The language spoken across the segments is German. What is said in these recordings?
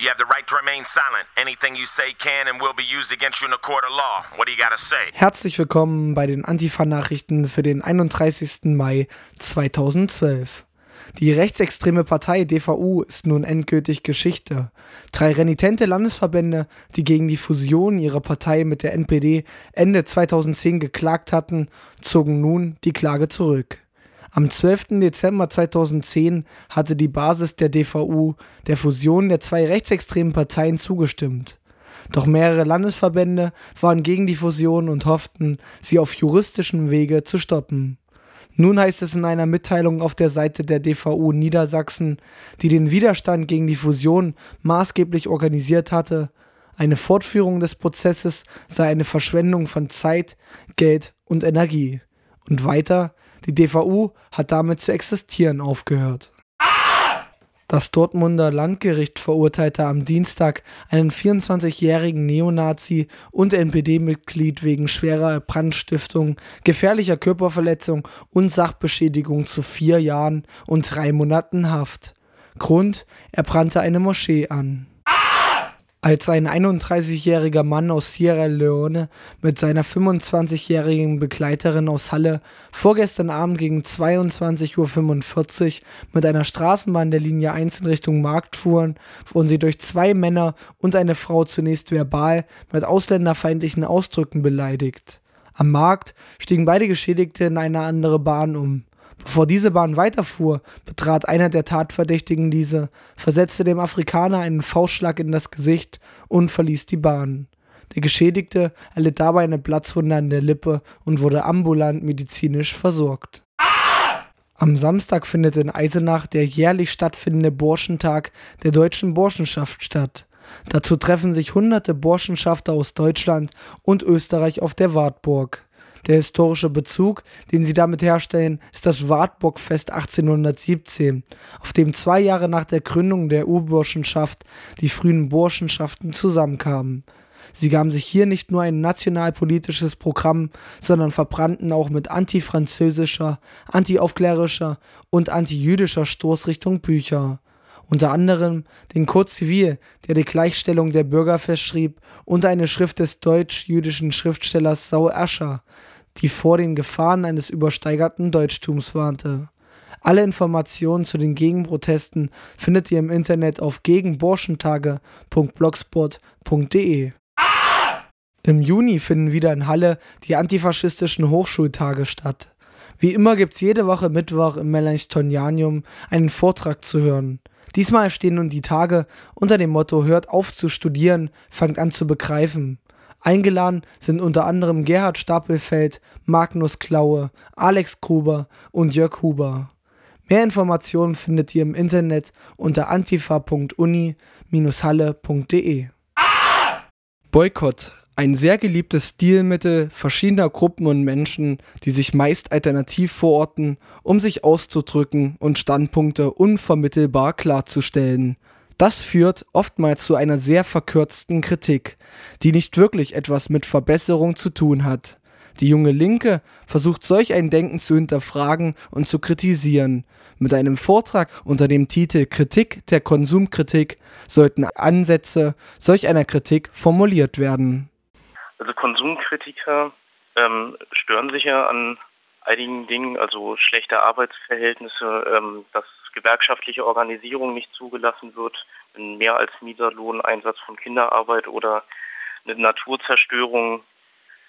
You have the right to remain silent. Anything you say can and will be used against you in a court of law. What do you gotta say? Herzlich willkommen bei den Antifa-Nachrichten für den 31. Mai 2012. Die rechtsextreme Partei DVU ist nun endgültig Geschichte. Drei renitente Landesverbände, die gegen die Fusion ihrer Partei mit der NPD Ende 2010 geklagt hatten, zogen nun die Klage zurück. Am 12. Dezember 2010 hatte die Basis der DVU der Fusion der zwei rechtsextremen Parteien zugestimmt. Doch mehrere Landesverbände waren gegen die Fusion und hofften, sie auf juristischem Wege zu stoppen. Nun heißt es in einer Mitteilung auf der Seite der DVU Niedersachsen, die den Widerstand gegen die Fusion maßgeblich organisiert hatte, eine Fortführung des Prozesses sei eine Verschwendung von Zeit, Geld und Energie. Und weiter, die DVU hat damit zu existieren aufgehört. Das Dortmunder Landgericht verurteilte am Dienstag einen 24-jährigen Neonazi und NPD-Mitglied wegen schwerer Brandstiftung, gefährlicher Körperverletzung und Sachbeschädigung zu vier Jahren und drei Monaten Haft. Grund, er brannte eine Moschee an als ein 31-jähriger Mann aus Sierra Leone mit seiner 25-jährigen Begleiterin aus Halle vorgestern Abend gegen 22.45 Uhr mit einer Straßenbahn der Linie 1 in Richtung Markt fuhren, wurden sie durch zwei Männer und eine Frau zunächst verbal mit ausländerfeindlichen Ausdrücken beleidigt. Am Markt stiegen beide Geschädigte in eine andere Bahn um. Bevor diese Bahn weiterfuhr, betrat einer der Tatverdächtigen diese, versetzte dem Afrikaner einen Faustschlag in das Gesicht und verließ die Bahn. Der Geschädigte erlitt dabei eine Platzwunde an der Lippe und wurde ambulant medizinisch versorgt. Am Samstag findet in Eisenach der jährlich stattfindende Burschentag der deutschen Burschenschaft statt. Dazu treffen sich hunderte Burschenschafter aus Deutschland und Österreich auf der Wartburg. Der historische Bezug, den sie damit herstellen, ist das Wartburgfest 1817, auf dem zwei Jahre nach der Gründung der Urburschenschaft die frühen Burschenschaften zusammenkamen. Sie gaben sich hier nicht nur ein nationalpolitisches Programm, sondern verbrannten auch mit antifranzösischer, antiaufklärischer und antijüdischer Stoßrichtung Bücher. Unter anderem den Code Zivil, der die Gleichstellung der Bürger festschrieb, und eine Schrift des deutsch-jüdischen Schriftstellers Saul Ascher, die vor den Gefahren eines übersteigerten Deutschtums warnte. Alle Informationen zu den Gegenprotesten findet ihr im Internet auf gegenburschentage.blogspot.de. Im Juni finden wieder in Halle die antifaschistischen Hochschultage statt. Wie immer gibt es jede Woche Mittwoch im Melanchthonianium einen Vortrag zu hören. Diesmal stehen nun die Tage unter dem Motto Hört auf zu studieren, fangt an zu begreifen. Eingeladen sind unter anderem Gerhard Stapelfeld, Magnus Klaue, Alex Gruber und Jörg Huber. Mehr Informationen findet ihr im Internet unter antifa.uni-halle.de. Boykott. Ein sehr geliebtes Stilmittel verschiedener Gruppen und Menschen, die sich meist alternativ verorten, um sich auszudrücken und Standpunkte unvermittelbar klarzustellen. Das führt oftmals zu einer sehr verkürzten Kritik, die nicht wirklich etwas mit Verbesserung zu tun hat. Die junge Linke versucht solch ein Denken zu hinterfragen und zu kritisieren. Mit einem Vortrag unter dem Titel Kritik der Konsumkritik sollten Ansätze solch einer Kritik formuliert werden. Also Konsumkritiker ähm, stören sich ja an einigen Dingen, also schlechte Arbeitsverhältnisse, ähm, dass gewerkschaftliche Organisierung nicht zugelassen wird, ein mehr als mieser Lohneinsatz von Kinderarbeit oder eine Naturzerstörung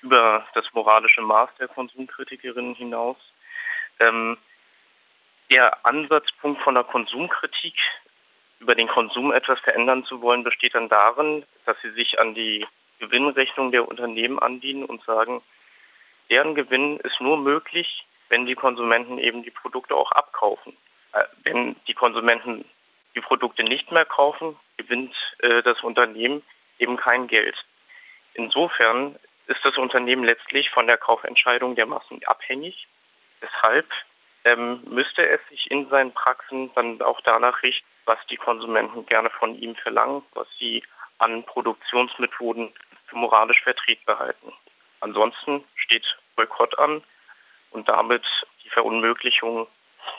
über das moralische Maß der Konsumkritikerinnen hinaus. Ähm, der Ansatzpunkt von der Konsumkritik, über den Konsum etwas verändern zu wollen, besteht dann darin, dass sie sich an die Gewinnrechnung der Unternehmen andienen und sagen, deren Gewinn ist nur möglich, wenn die Konsumenten eben die Produkte auch abkaufen. Äh, wenn die Konsumenten die Produkte nicht mehr kaufen, gewinnt äh, das Unternehmen eben kein Geld. Insofern ist das Unternehmen letztlich von der Kaufentscheidung der Massen abhängig. Deshalb ähm, müsste es sich in seinen Praxen dann auch danach richten, was die Konsumenten gerne von ihm verlangen, was sie an Produktionsmethoden für moralisch vertretbar halten. Ansonsten steht Boykott an und damit die Verunmöglichung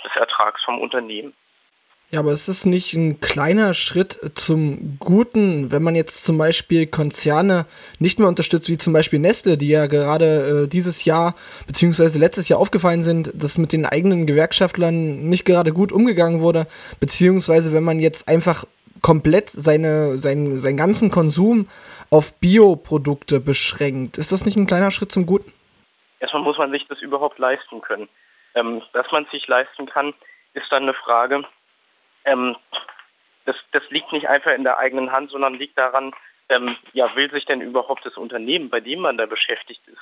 des Ertrags vom Unternehmen. Ja, aber ist es nicht ein kleiner Schritt zum Guten, wenn man jetzt zum Beispiel Konzerne nicht mehr unterstützt, wie zum Beispiel Nestle, die ja gerade äh, dieses Jahr beziehungsweise letztes Jahr aufgefallen sind, dass mit den eigenen Gewerkschaftlern nicht gerade gut umgegangen wurde, beziehungsweise wenn man jetzt einfach komplett seine, seinen, seinen ganzen Konsum auf Bioprodukte beschränkt. Ist das nicht ein kleiner Schritt zum Guten? Erstmal muss man sich das überhaupt leisten können. Ähm, dass man sich leisten kann, ist dann eine Frage, ähm, das, das liegt nicht einfach in der eigenen Hand, sondern liegt daran, ähm, ja, will sich denn überhaupt das Unternehmen, bei dem man da beschäftigt ist,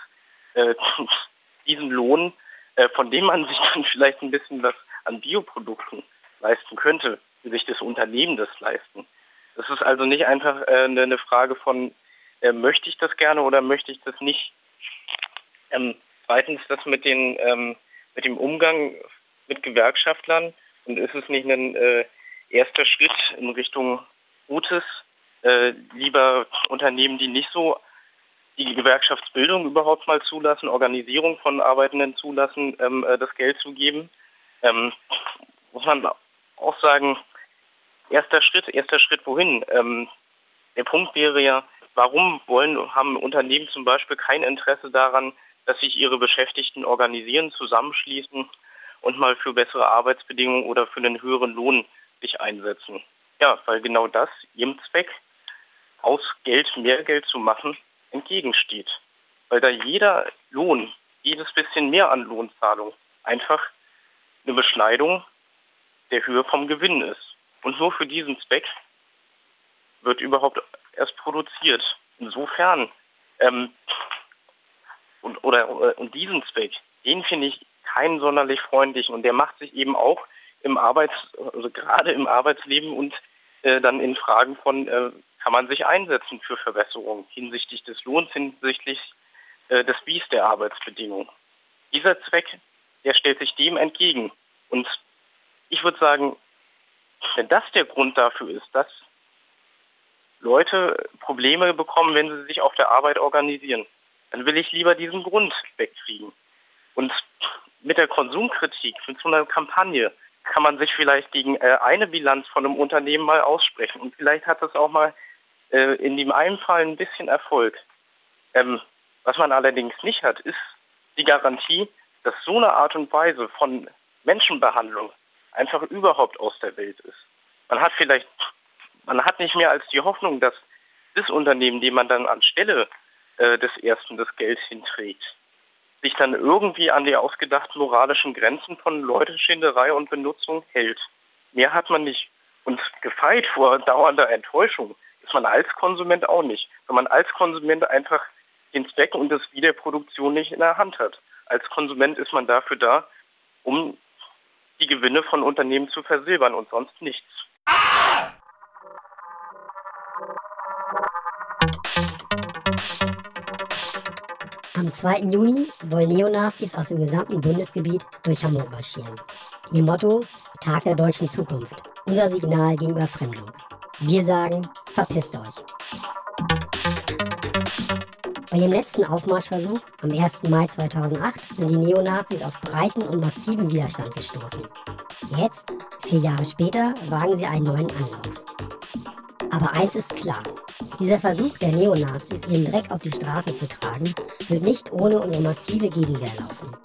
äh, diesen Lohn, äh, von dem man sich dann vielleicht ein bisschen was an Bioprodukten leisten könnte, will sich das Unternehmen das leisten. Das ist also nicht einfach äh, eine Frage von, äh, möchte ich das gerne oder möchte ich das nicht. Ähm, zweitens, das mit, den, ähm, mit dem Umgang mit Gewerkschaftlern und ist es nicht ein äh, erster Schritt in Richtung Gutes, äh, lieber Unternehmen, die nicht so die Gewerkschaftsbildung überhaupt mal zulassen, Organisierung von Arbeitenden zulassen, ähm, äh, das Geld zu geben? Ähm, muss man auch sagen, erster Schritt, erster Schritt wohin? Ähm, der Punkt wäre ja, warum wollen, haben Unternehmen zum Beispiel kein Interesse daran, dass sich ihre Beschäftigten organisieren, zusammenschließen und mal für bessere Arbeitsbedingungen oder für einen höheren Lohn sich einsetzen. Ja, weil genau das ihrem Zweck, aus Geld mehr Geld zu machen, entgegensteht. Weil da jeder Lohn, jedes bisschen mehr an Lohnzahlung einfach eine Beschneidung der Höhe vom Gewinn ist. Und nur für diesen Zweck wird überhaupt erst produziert. Insofern, ähm, und, oder, und diesen Zweck, den finde ich keinen sonderlich freundlichen. Und der macht sich eben auch im Arbeits, also gerade im Arbeitsleben und äh, dann in Fragen von, äh, kann man sich einsetzen für Verbesserungen hinsichtlich des Lohns, hinsichtlich äh, des Wies der Arbeitsbedingungen. Dieser Zweck, der stellt sich dem entgegen. Und ich würde sagen, wenn das der Grund dafür ist, dass Leute Probleme bekommen, wenn sie sich auf der Arbeit organisieren, dann will ich lieber diesen Grund wegkriegen. Und mit der Konsumkritik, mit so einer Kampagne, kann man sich vielleicht gegen äh, eine Bilanz von einem Unternehmen mal aussprechen. Und vielleicht hat das auch mal äh, in dem einen Fall ein bisschen Erfolg. Ähm, was man allerdings nicht hat, ist die Garantie, dass so eine Art und Weise von Menschenbehandlung einfach überhaupt aus der Welt ist. Man hat vielleicht, man hat nicht mehr als die Hoffnung, dass das Unternehmen, dem man dann anstelle äh, des Ersten das Geld hinträgt, sich dann irgendwie an die ausgedachten moralischen Grenzen von Leuteschinderei und Benutzung hält. Mehr hat man nicht. Und gefeit vor dauernder Enttäuschung ist man als Konsument auch nicht, wenn man als Konsument einfach den Zweck und das Wiederproduktion nicht in der Hand hat. Als Konsument ist man dafür da, um die Gewinne von Unternehmen zu versilbern und sonst nichts. 2. Juni wollen Neonazis aus dem gesamten Bundesgebiet durch Hamburg marschieren. Ihr Motto: Tag der deutschen Zukunft. Unser Signal gegen Überfremdung. Wir sagen: Verpisst euch. Bei ihrem letzten Aufmarschversuch am 1. Mai 2008 sind die Neonazis auf breiten und massiven Widerstand gestoßen. Jetzt, vier Jahre später, wagen sie einen neuen Anlauf. Aber eins ist klar, dieser Versuch der Neonazis, ihren Dreck auf die Straße zu tragen, wird nicht ohne unsere massive Gegenwehr laufen.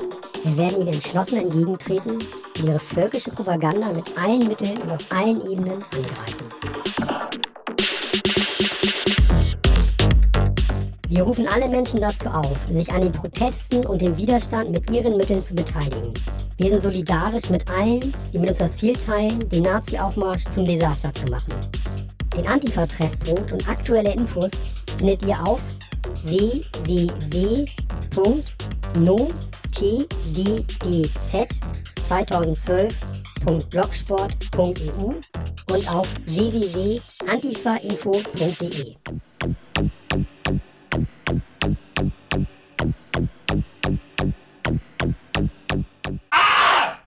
Wir werden ihnen entschlossen entgegentreten und ihre völkische Propaganda mit allen Mitteln und auf allen Ebenen angreifen. Wir rufen alle Menschen dazu auf, sich an den Protesten und dem Widerstand mit ihren Mitteln zu beteiligen. Wir sind solidarisch mit allen, die mit uns das Ziel teilen, den Nazi-Aufmarsch zum Desaster zu machen. Den Antifa-Treffpunkt und aktuelle Infos findet ihr auf www.notdez2012.blogsport.eu und auf www.antifainfo.de.